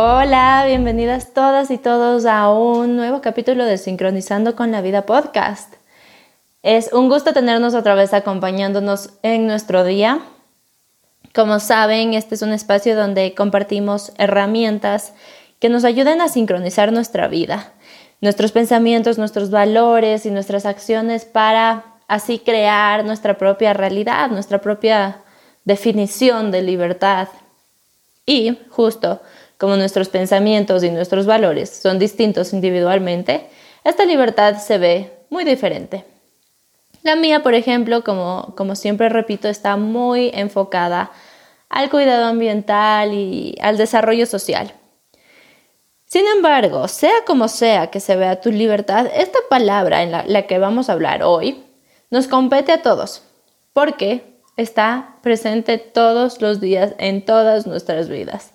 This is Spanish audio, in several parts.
Hola, bienvenidas todas y todos a un nuevo capítulo de Sincronizando con la Vida podcast. Es un gusto tenernos otra vez acompañándonos en nuestro día. Como saben, este es un espacio donde compartimos herramientas que nos ayuden a sincronizar nuestra vida, nuestros pensamientos, nuestros valores y nuestras acciones para así crear nuestra propia realidad, nuestra propia definición de libertad. Y justo como nuestros pensamientos y nuestros valores son distintos individualmente, esta libertad se ve muy diferente. La mía, por ejemplo, como, como siempre repito, está muy enfocada al cuidado ambiental y al desarrollo social. Sin embargo, sea como sea que se vea tu libertad, esta palabra en la, la que vamos a hablar hoy nos compete a todos, porque está presente todos los días en todas nuestras vidas.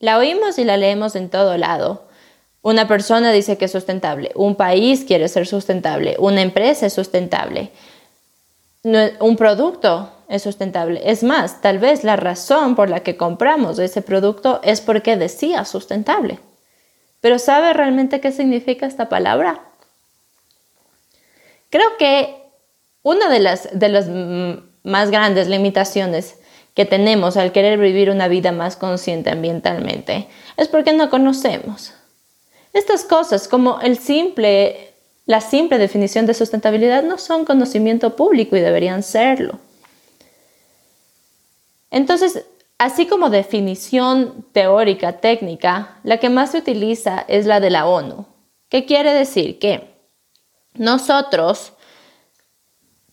La oímos y la leemos en todo lado. Una persona dice que es sustentable, un país quiere ser sustentable, una empresa es sustentable, un producto es sustentable. Es más, tal vez la razón por la que compramos ese producto es porque decía sustentable. Pero ¿sabe realmente qué significa esta palabra? Creo que una de las, de las más grandes limitaciones que tenemos al querer vivir una vida más consciente ambientalmente es porque no conocemos. Estas cosas como el simple, la simple definición de sustentabilidad no son conocimiento público y deberían serlo. Entonces, así como definición teórica, técnica, la que más se utiliza es la de la ONU. ¿Qué quiere decir? Que nosotros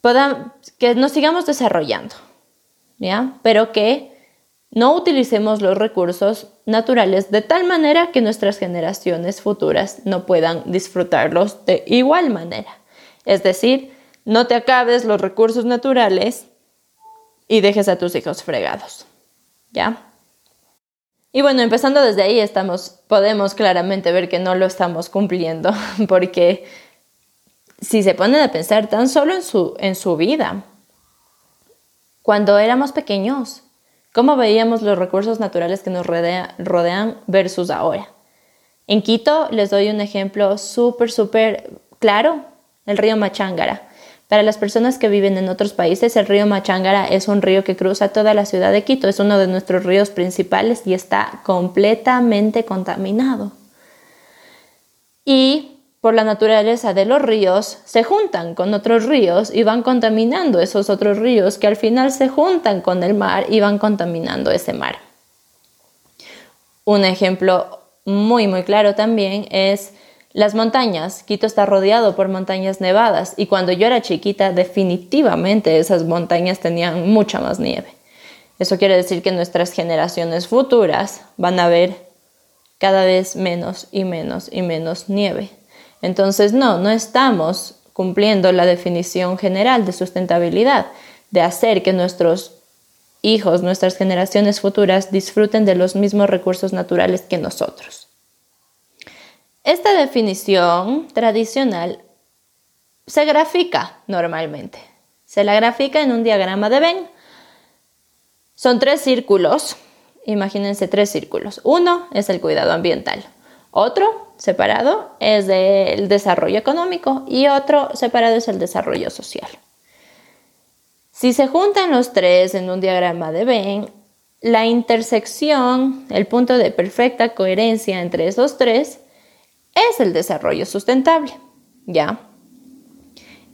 podamos, que nos sigamos desarrollando, pero que no utilicemos los recursos naturales de tal manera que nuestras generaciones futuras no puedan disfrutarlos de igual manera. Es decir, no te acabes los recursos naturales y dejes a tus hijos fregados. ¿Ya? Y bueno, empezando desde ahí estamos podemos claramente ver que no lo estamos cumpliendo porque si se ponen a pensar tan solo en su en su vida, cuando éramos pequeños, ¿cómo veíamos los recursos naturales que nos rodean versus ahora? En Quito les doy un ejemplo súper, súper claro, el río Machángara. Para las personas que viven en otros países, el río Machángara es un río que cruza toda la ciudad de Quito, es uno de nuestros ríos principales y está completamente contaminado. Y por la naturaleza de los ríos, se juntan con otros ríos y van contaminando esos otros ríos que al final se juntan con el mar y van contaminando ese mar. Un ejemplo muy muy claro también es las montañas. Quito está rodeado por montañas nevadas y cuando yo era chiquita definitivamente esas montañas tenían mucha más nieve. Eso quiere decir que nuestras generaciones futuras van a ver cada vez menos y menos y menos nieve. Entonces, no, no estamos cumpliendo la definición general de sustentabilidad, de hacer que nuestros hijos, nuestras generaciones futuras disfruten de los mismos recursos naturales que nosotros. Esta definición tradicional se grafica normalmente. Se la grafica en un diagrama de Venn. Son tres círculos. Imagínense tres círculos. Uno es el cuidado ambiental. Otro separado es el desarrollo económico y otro separado es el desarrollo social. Si se juntan los tres en un diagrama de Venn, la intersección, el punto de perfecta coherencia entre esos tres, es el desarrollo sustentable. ¿Ya?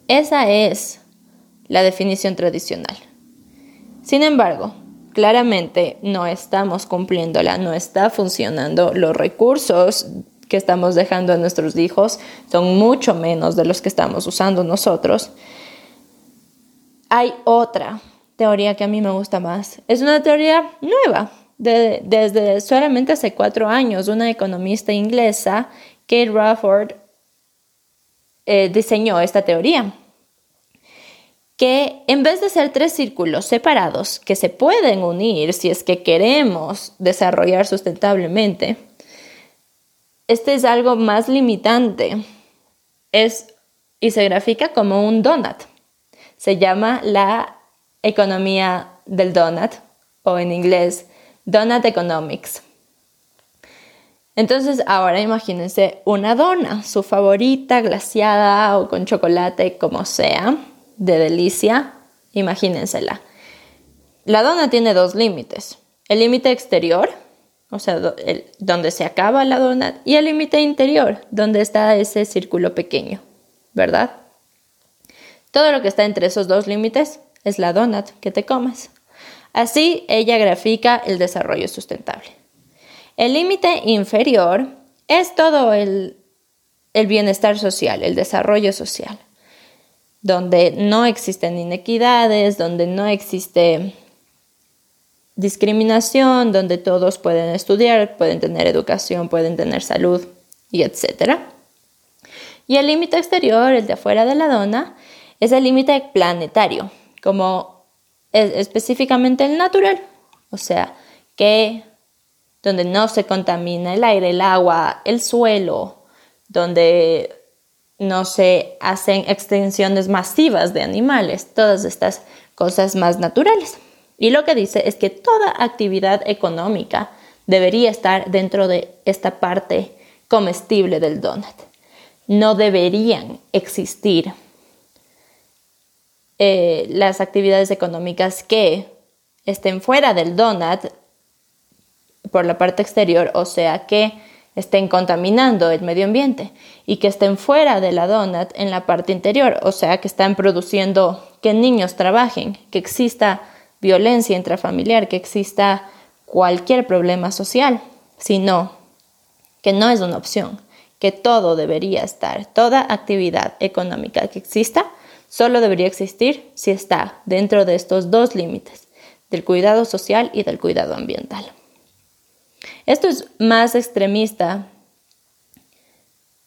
Esa es la definición tradicional. Sin embargo, claramente no estamos cumpliéndola, no está funcionando. Los recursos que estamos dejando a nuestros hijos son mucho menos de los que estamos usando nosotros. Hay otra teoría que a mí me gusta más. Es una teoría nueva, desde solamente hace cuatro años. Una economista inglesa, Kate Rafford, eh, diseñó esta teoría que en vez de ser tres círculos separados que se pueden unir si es que queremos desarrollar sustentablemente, este es algo más limitante. Es y se grafica como un donut. Se llama la economía del donut o en inglés donut economics. Entonces, ahora imagínense una dona, su favorita, glaciada o con chocolate, como sea, de delicia, imagínensela. La dona tiene dos límites. El límite exterior, o sea, donde se acaba la dona, y el límite interior, donde está ese círculo pequeño, ¿verdad? Todo lo que está entre esos dos límites es la donut que te comes. Así ella grafica el desarrollo sustentable. El límite inferior es todo el, el bienestar social, el desarrollo social, donde no existen inequidades, donde no existe discriminación, donde todos pueden estudiar, pueden tener educación, pueden tener salud y etc. Y el límite exterior, el de afuera de la dona, es el límite planetario, como específicamente el natural, o sea, que donde no se contamina el aire, el agua, el suelo, donde no se hacen extensiones masivas de animales, todas estas cosas más naturales. Y lo que dice es que toda actividad económica debería estar dentro de esta parte comestible del donut. No deberían existir eh, las actividades económicas que estén fuera del donut por la parte exterior, o sea que estén contaminando el medio ambiente y que estén fuera de la donut en la parte interior, o sea que están produciendo que niños trabajen, que exista violencia intrafamiliar, que exista cualquier problema social, sino que no es una opción, que todo debería estar, toda actividad económica que exista, solo debería existir si está dentro de estos dos límites, del cuidado social y del cuidado ambiental. Esto es más extremista,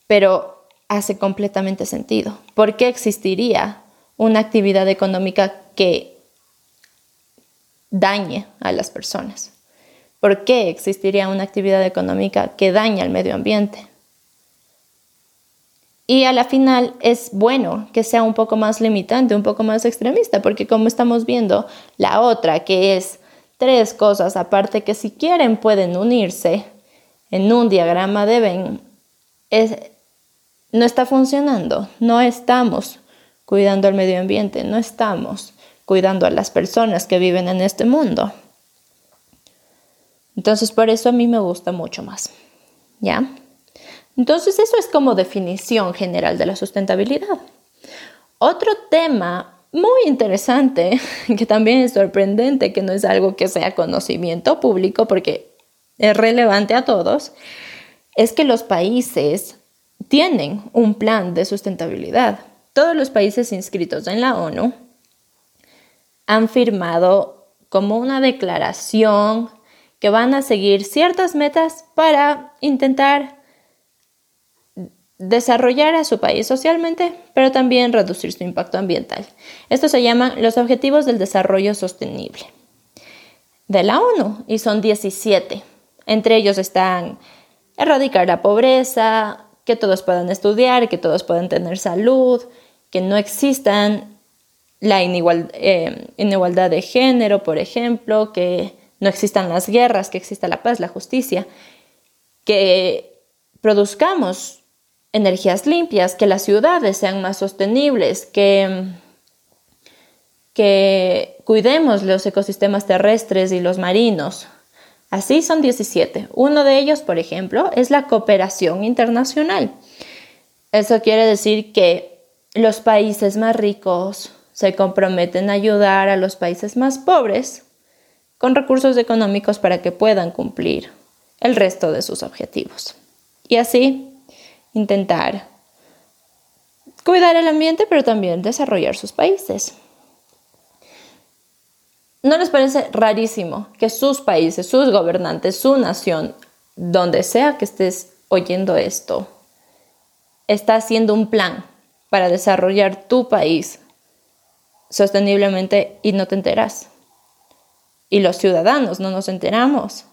pero hace completamente sentido. ¿Por qué existiría una actividad económica que dañe a las personas? ¿Por qué existiría una actividad económica que daña al medio ambiente? Y a la final es bueno que sea un poco más limitante, un poco más extremista, porque como estamos viendo, la otra que es tres cosas, aparte que si quieren pueden unirse en un diagrama de Venn, no está funcionando, no estamos cuidando al medio ambiente, no estamos cuidando a las personas que viven en este mundo. Entonces, por eso a mí me gusta mucho más. ¿Ya? Entonces, eso es como definición general de la sustentabilidad. Otro tema muy interesante, que también es sorprendente, que no es algo que sea conocimiento público porque es relevante a todos, es que los países tienen un plan de sustentabilidad. Todos los países inscritos en la ONU han firmado como una declaración que van a seguir ciertas metas para intentar desarrollar a su país socialmente, pero también reducir su impacto ambiental. Esto se llama los Objetivos del Desarrollo Sostenible de la ONU y son 17. Entre ellos están erradicar la pobreza, que todos puedan estudiar, que todos puedan tener salud, que no existan la eh, inigualdad de género, por ejemplo, que no existan las guerras, que exista la paz, la justicia, que produzcamos energías limpias, que las ciudades sean más sostenibles, que, que cuidemos los ecosistemas terrestres y los marinos. Así son 17. Uno de ellos, por ejemplo, es la cooperación internacional. Eso quiere decir que los países más ricos se comprometen a ayudar a los países más pobres con recursos económicos para que puedan cumplir el resto de sus objetivos. Y así intentar cuidar el ambiente, pero también desarrollar sus países. ¿No les parece rarísimo que sus países, sus gobernantes, su nación, donde sea que estés oyendo esto, está haciendo un plan para desarrollar tu país sosteniblemente y no te enteras. Y los ciudadanos no nos enteramos.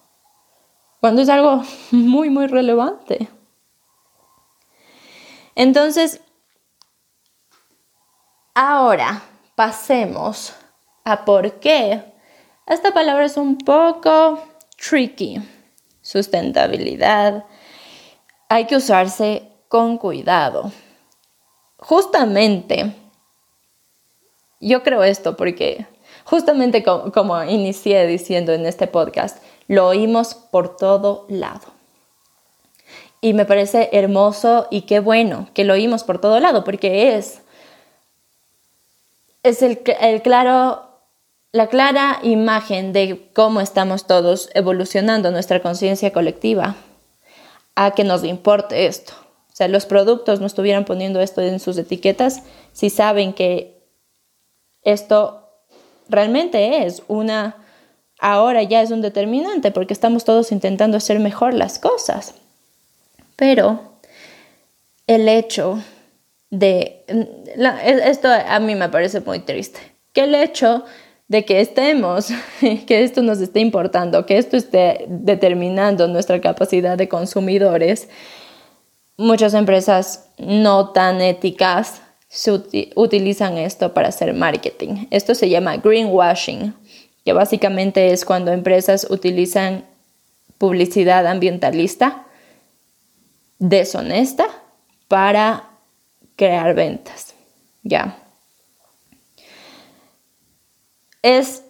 Cuando es algo muy, muy relevante. Entonces, ahora pasemos a por qué esta palabra es un poco tricky. Sustentabilidad, hay que usarse con cuidado. Justamente, yo creo esto porque justamente como, inicié diciendo en este podcast, lo oímos por todo lado. Y me parece hermoso y qué bueno que lo oímos por todo lado, porque es, es el, el claro la clara imagen de cómo estamos todos evolucionando nuestra conciencia colectiva a que nos importe esto. O sea, los productos no estuvieran poniendo esto en sus etiquetas si saben que esto realmente es una, ahora ya es un determinante porque estamos todos intentando hacer mejor las cosas. Pero el hecho de, esto a mí me parece muy triste, que el hecho de que estemos, que esto nos esté importando, que esto esté determinando nuestra capacidad de consumidores, muchas empresas no tan éticas utilizan esto para hacer marketing. Esto se llama greenwashing, que básicamente es cuando empresas utilizan publicidad ambientalista deshonesta para crear ventas. Ya es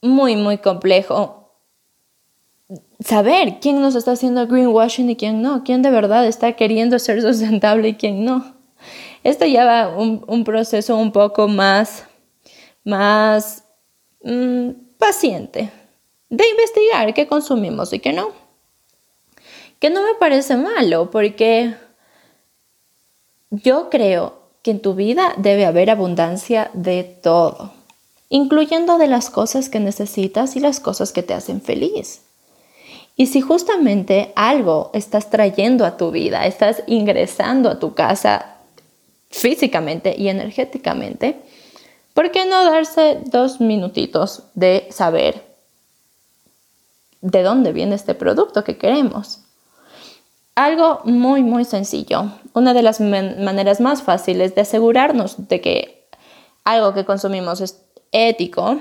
muy, muy complejo saber quién nos está haciendo greenwashing y quién no, quién de verdad está queriendo ser sustentable y quién no. Esto lleva un, proceso un poco más, más mm, paciente de investigar qué consumimos y qué no. Que no me parece malo porque yo creo que en tu vida debe haber abundancia de todo incluyendo de las cosas que necesitas y las cosas que te hacen feliz. Y si justamente algo estás trayendo a tu vida, estás ingresando a tu casa físicamente y energéticamente, ¿por qué no darse dos minutitos de saber de dónde viene este producto que queremos? Algo muy, muy sencillo. Una de las maneras más fáciles de asegurarnos de que algo que consumimos es ético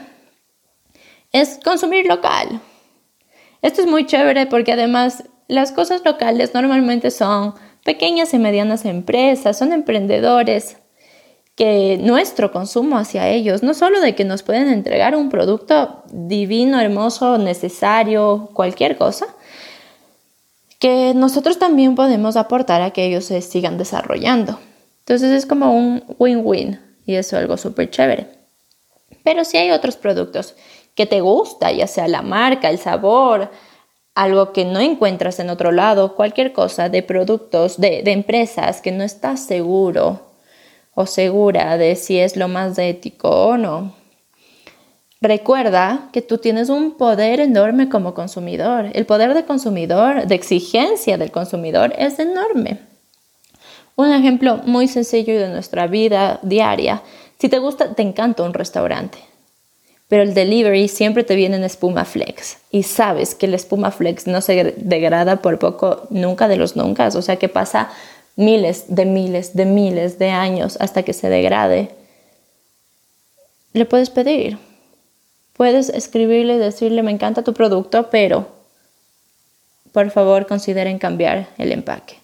es consumir local. Esto es muy chévere porque además las cosas locales normalmente son pequeñas y medianas empresas, son emprendedores que nuestro consumo hacia ellos, no solo de que nos pueden entregar un producto divino, hermoso, necesario, cualquier cosa, que nosotros también podemos aportar a que ellos se sigan desarrollando. Entonces es como un win-win y eso es algo súper chévere. Pero si hay otros productos que te gusta, ya sea la marca, el sabor, algo que no encuentras en otro lado, cualquier cosa de productos, de, empresas que no estás seguro o segura de si es lo más ético o no. Recuerda que tú tienes un poder enorme como consumidor. El poder de consumidor, de exigencia del consumidor es enorme. Un ejemplo muy sencillo de nuestra vida diaria si te gusta, te encanta un restaurante, pero el delivery siempre te viene en espuma flex y sabes que la espuma flex no se degrada por poco nunca de los nunca, o sea que pasa miles de miles de miles de años hasta que se degrade. Le puedes pedir, puedes escribirle decirle me encanta tu producto, pero por favor consideren cambiar el empaque.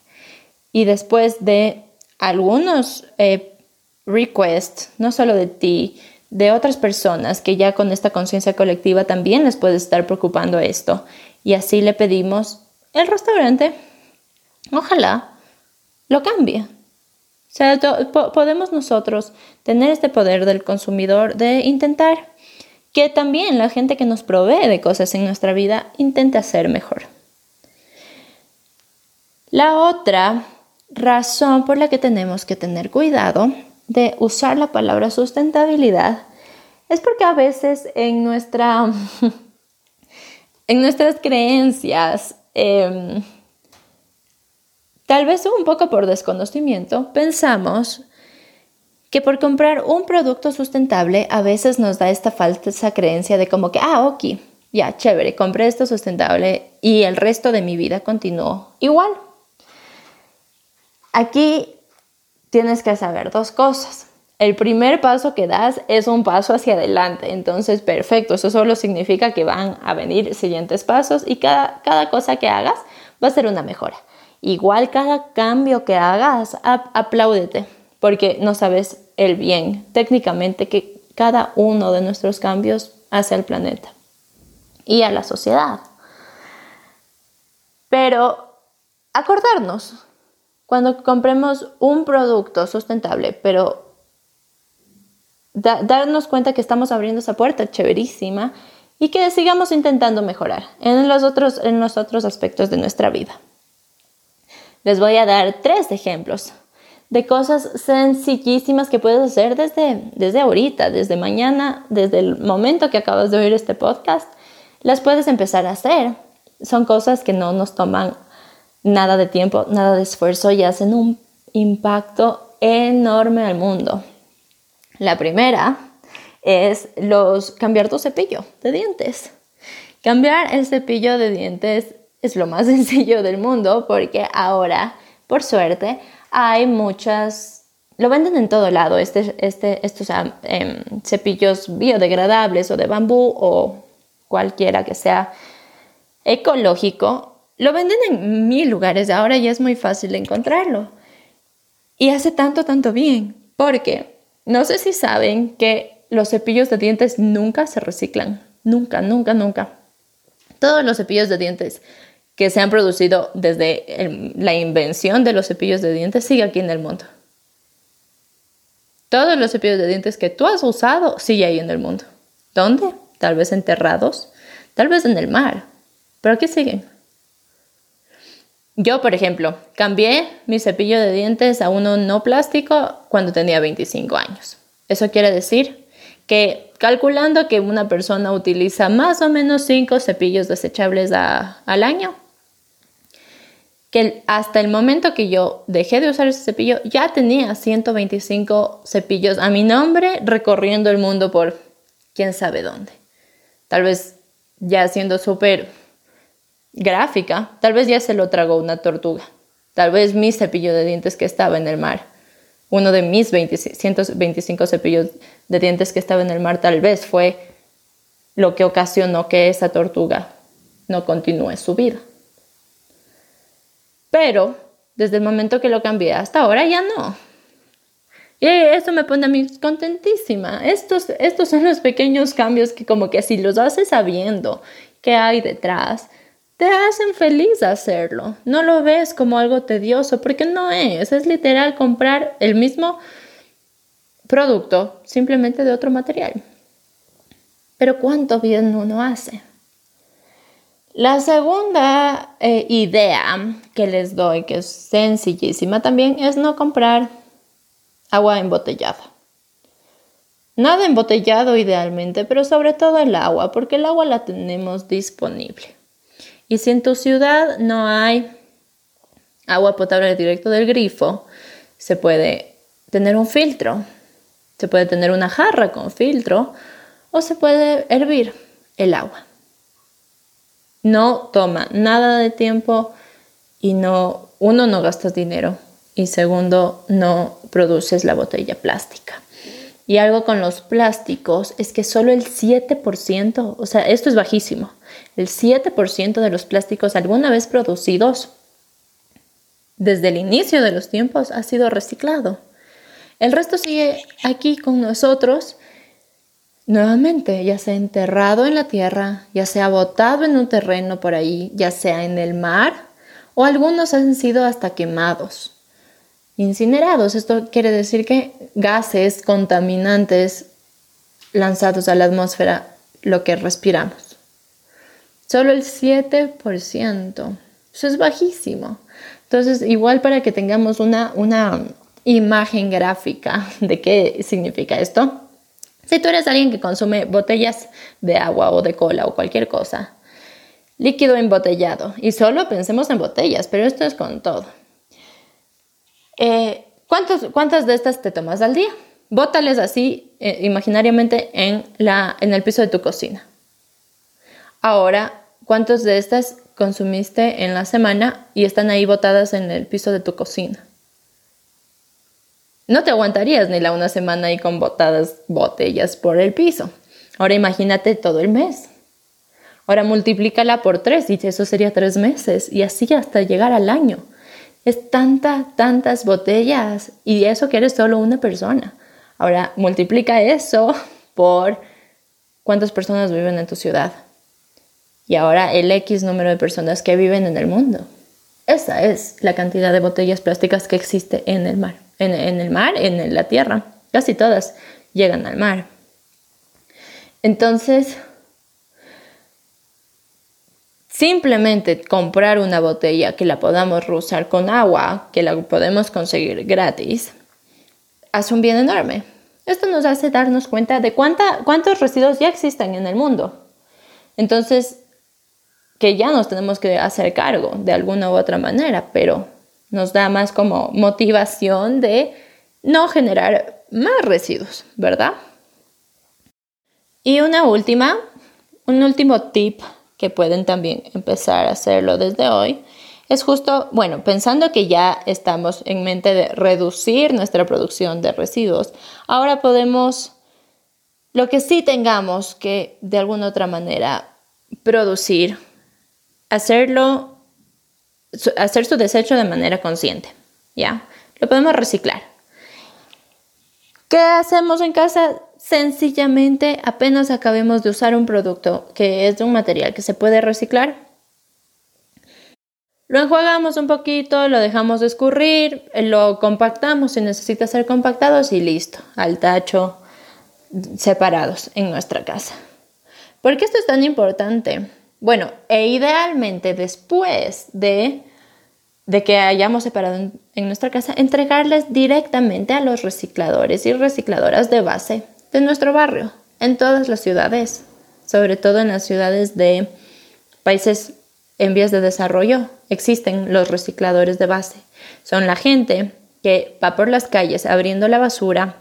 Y después de algunos eh, request, no solo de ti, de otras personas que ya con esta conciencia colectiva también les puede estar preocupando esto. Y así le pedimos el restaurante, ojalá lo cambie. O sea, podemos nosotros tener este poder del consumidor de intentar que también la gente que nos provee de cosas en nuestra vida intente hacer mejor. La otra razón por la que tenemos que tener cuidado de usar la palabra sustentabilidad es porque a veces en, nuestra, en nuestras creencias, em, tal vez un poco por desconocimiento, pensamos que por comprar un producto sustentable a veces nos da esta falsa creencia de como que, ah, ok, ya, chévere, compré esto sustentable y el resto de mi vida continuó igual. Aquí tienes que saber dos cosas. El primer paso que das es un paso hacia adelante, entonces perfecto, eso solo significa que van a venir siguientes pasos y cada, cada cosa que hagas va a ser una mejora. Igual cada cambio que hagas, apláudete, porque no sabes el bien técnicamente que cada uno de nuestros cambios hace al planeta y a la sociedad. Pero acordarnos, cuando compremos un producto sustentable, pero darnos cuenta que estamos abriendo esa puerta chéverísima y que sigamos intentando mejorar en los otros, en los otros aspectos de nuestra vida. Les voy a dar tres ejemplos de cosas sencillísimas que puedes hacer desde, desde ahorita, desde mañana, desde el momento que acabas de oír este podcast, las puedes empezar a hacer. Son cosas que no nos toman nada de tiempo, nada de esfuerzo y hacen un impacto enorme al mundo. La primera es los cambiar tu cepillo de dientes. Cambiar el cepillo de dientes es lo más sencillo del mundo porque ahora, por suerte, hay muchas, lo venden en todo lado, este, este, estos em, cepillos biodegradables o de bambú o cualquiera que sea ecológico, lo venden en mil lugares, ahora ya es muy fácil encontrarlo. Y hace tanto, tanto bien, porque no sé si saben que los cepillos de dientes nunca se reciclan, nunca, nunca, nunca. Todos los cepillos de dientes que se han producido desde la invención de los cepillos de dientes sigue aquí en el mundo. Todos los cepillos de dientes que tú has usado sigue ahí en el mundo. ¿Dónde? Tal vez enterrados, tal vez en el mar, pero aquí siguen. Yo, por ejemplo, cambié mi cepillo de dientes a uno no plástico cuando tenía 25 años. Eso quiere decir que calculando que una persona utiliza más o menos 5 cepillos desechables al año, que hasta el momento que yo dejé de usar ese cepillo, ya tenía 125 cepillos a mi nombre recorriendo el mundo por quién sabe dónde. Tal vez ya siendo súper gráfica, tal vez ya se lo tragó una tortuga. Tal vez mi cepillo de dientes que estaba en el mar, uno de mis 125 cepillos de dientes que estaba en el mar, tal vez fue lo que ocasionó que esa tortuga no continúe su vida. Pero desde el momento que lo cambié hasta ahora ya no. Y eso me pone a mí contentísima. Estos, estos son los pequeños cambios que como que si los haces sabiendo qué hay detrás, te hacen feliz hacerlo. No lo ves como algo tedioso porque no es. Es literal comprar el mismo producto simplemente de otro material. Pero cuánto bien uno hace. La segunda eh, idea que les doy, que es sencillísima también, es no comprar agua embotellada. Nada embotellado idealmente, pero sobre todo el agua, porque el agua la tenemos disponible. Y si en tu ciudad no hay agua potable directo del grifo, se puede tener un filtro, se puede tener una jarra con filtro o se puede hervir el agua. No toma nada de tiempo y no, uno, no gastas dinero y segundo, no produces la botella plástica. Y algo con los plásticos es que solo el 7%, o sea, esto es bajísimo, el 7% de los plásticos alguna vez producidos desde el inicio de los tiempos ha sido reciclado. El resto sigue aquí con nosotros nuevamente, ya sea enterrado en la tierra, ya sea botado en un terreno por ahí, ya sea en el mar, o algunos han sido hasta quemados, incinerados. Esto quiere decir que gases contaminantes lanzados a la atmósfera, lo que respiramos. Solo el 7%. Eso es bajísimo. Entonces, igual para que tengamos una, una imagen gráfica de qué significa esto, si tú eres alguien que consume botellas de agua o de cola o cualquier cosa, líquido embotellado, y solo pensemos en botellas, pero esto es con todo. Eh, ¿Cuántas de estas te tomas al día? Bótales así eh, imaginariamente en, la, en el piso de tu cocina. Ahora, ¿cuántas de estas consumiste en la semana y están ahí botadas en el piso de tu cocina? No te aguantarías ni la una semana ahí con botadas botellas por el piso. Ahora imagínate todo el mes. Ahora multiplícala por tres y eso sería tres meses y así hasta llegar al año. Es tanta, tantas botellas y eso que eres solo una persona. Ahora multiplica eso por cuántas personas viven en tu ciudad. Y ahora el X número de personas que viven en el mundo. Esa es la cantidad de botellas plásticas que existe en el mar. En, en el mar, en la tierra. Casi todas llegan al mar. Entonces, simplemente comprar una botella que la podamos usar con agua, que la podemos conseguir gratis, hace un bien enorme. Esto nos hace darnos cuenta de cuánta, cuántos residuos ya existen en el mundo. Entonces, que ya nos tenemos que hacer cargo de alguna u otra manera, pero nos da más como motivación de no generar más residuos, ¿verdad? Y una última, un último tip que pueden también empezar a hacerlo desde hoy es justo, bueno, pensando que ya estamos en mente de reducir nuestra producción de residuos, ahora podemos, lo que sí tengamos que de alguna otra manera producir, hacerlo, hacer su desecho de manera consciente, ¿ya? Lo podemos reciclar. ¿Qué hacemos en casa? Sencillamente, apenas acabemos de usar un producto que es de un material que se puede reciclar, lo enjuagamos un poquito, lo dejamos escurrir, lo compactamos si necesita ser compactados y listo, al tacho, separados en nuestra casa. ¿Por qué esto es tan importante? Bueno, e idealmente después de, de que hayamos separado en, en nuestra casa, entregarles directamente a los recicladores y recicladoras de base de nuestro barrio, en todas las ciudades, sobre todo en las ciudades de países en vías de desarrollo existen los recicladores de base. Son la gente que va por las calles abriendo la basura,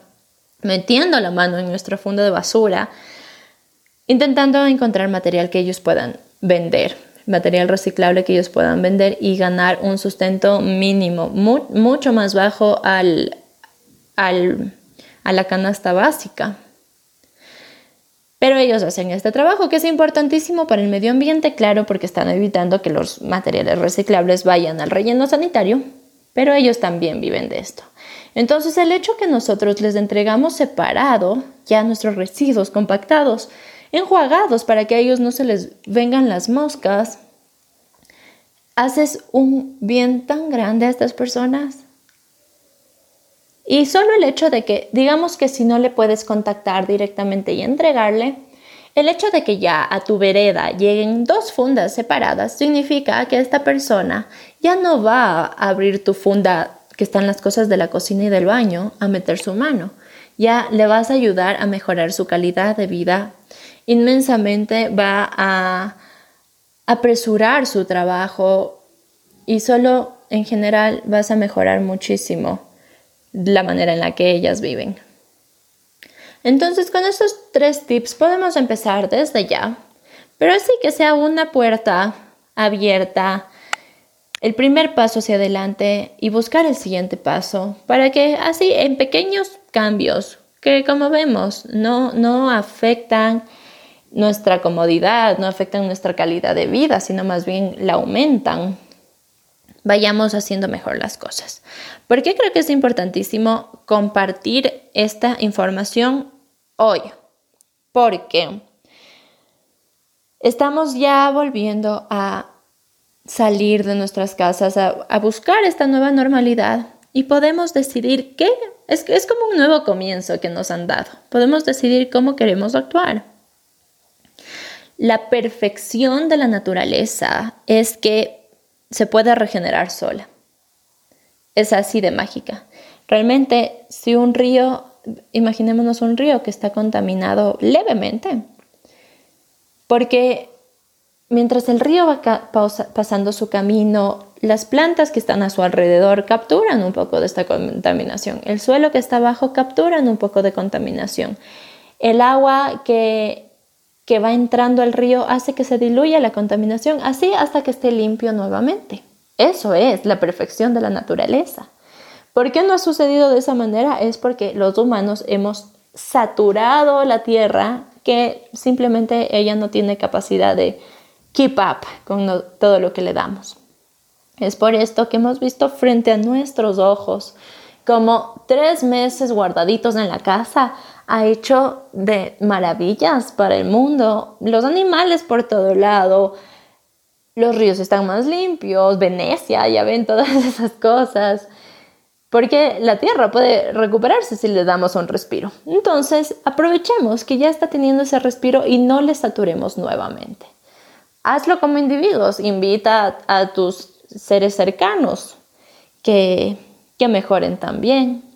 metiendo la mano en nuestra funda de basura, intentando encontrar material que ellos puedan vender, material reciclable que ellos puedan vender y ganar un sustento mínimo, mucho más bajo al, al, a la canasta básica. Pero ellos hacen este trabajo que es importantísimo para el medio ambiente, claro, porque están evitando que los materiales reciclables vayan al relleno sanitario, pero ellos también viven de esto. Entonces el hecho que nosotros les entregamos separado ya nuestros residuos compactados, enjuagados para que a ellos no se les vengan las moscas, haces un bien tan grande a estas personas. Y solo el hecho de que, digamos que si no le puedes contactar directamente y entregarle, el hecho de que ya a tu vereda lleguen dos fundas separadas significa que esta persona ya no va a abrir tu funda que están las cosas de la cocina y del baño a meter su mano. Ya le vas a ayudar a mejorar su calidad de vida. Inmensamente va a apresurar su trabajo y solo en general vas a mejorar muchísimo la manera en la que ellas viven. Entonces, con estos tres tips podemos empezar desde ya, pero así que sea una puerta abierta, el primer paso hacia adelante y buscar el siguiente paso para que así en pequeños cambios que como vemos no, no afectan nuestra comodidad, no afectan nuestra calidad de vida, sino más bien la aumentan vayamos haciendo mejor las cosas. ¿Por qué creo que es importantísimo compartir esta información hoy? Porque estamos ya volviendo a salir de nuestras casas, a, buscar esta nueva normalidad y podemos decidir qué. Es, es como un nuevo comienzo que nos han dado. Podemos decidir cómo queremos actuar. La perfección de la naturaleza es que se puede regenerar sola. Es así de mágica. Realmente, si un río, imaginémonos un río que está contaminado levemente, porque mientras el río va pasando su camino, las plantas que están a su alrededor capturan un poco de esta contaminación. El suelo que está abajo capturan un poco de contaminación. El agua que que va entrando al río hace que se diluya la contaminación, así hasta que esté limpio nuevamente. Eso es la perfección de la naturaleza. ¿Por qué no ha sucedido de esa manera? Es porque los humanos hemos saturado la tierra que simplemente ella no tiene capacidad de keep up con todo lo que le damos. Es por esto que hemos visto frente a nuestros ojos como tres meses guardaditos en la casa ha hecho de maravillas para el mundo. Los animales por todo lado, los ríos están más limpios, Venecia, ya ven todas esas cosas. Porque la tierra puede recuperarse si le damos un respiro. Entonces, aprovechemos que ya está teniendo ese respiro y no le saturemos nuevamente. Hazlo como individuos, invita a, tus seres cercanos que, que mejoren también.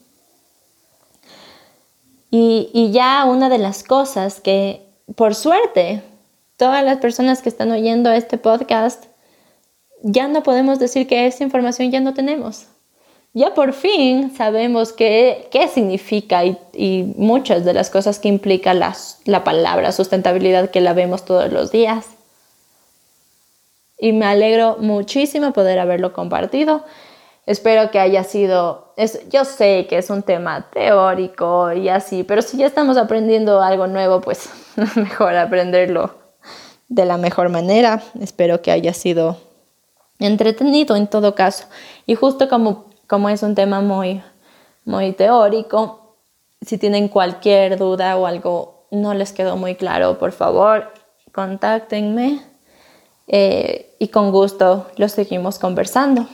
Y, ya una de las cosas que, por suerte, todas las personas que están oyendo este podcast, ya no podemos decir que esa información ya no tenemos. Ya por fin sabemos qué, qué significa y, y, muchas de las cosas que implica la, la palabra sustentabilidad que la vemos todos los días. Y me alegro muchísimo poder haberlo compartido. Espero que haya sido, yo sé que es un tema teórico y así, pero si ya estamos aprendiendo algo nuevo, pues mejor aprenderlo de la mejor manera. Espero que haya sido entretenido en todo caso. Y justo como, como es un tema muy, muy teórico, si tienen cualquier duda o algo no les quedó muy claro, por favor, contáctenme eh, y con gusto lo seguimos conversando.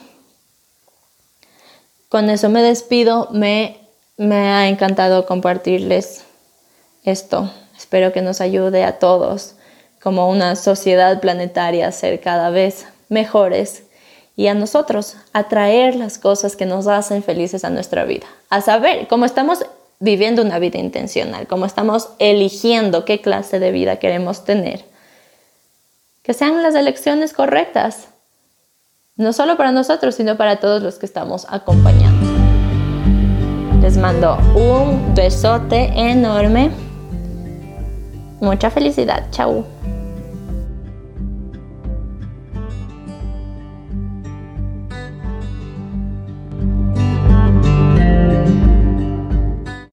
Con eso me despido. Me, me ha encantado compartirles esto. Espero que nos ayude a todos como una sociedad planetaria a ser cada vez mejores y a nosotros a traer las cosas que nos hacen felices a nuestra vida. A saber cómo estamos viviendo una vida intencional, cómo estamos eligiendo qué clase de vida queremos tener. Que sean las elecciones correctas no solo para nosotros, sino para todos los que estamos acompañando. Les mando un besote enorme. Mucha felicidad. Chao.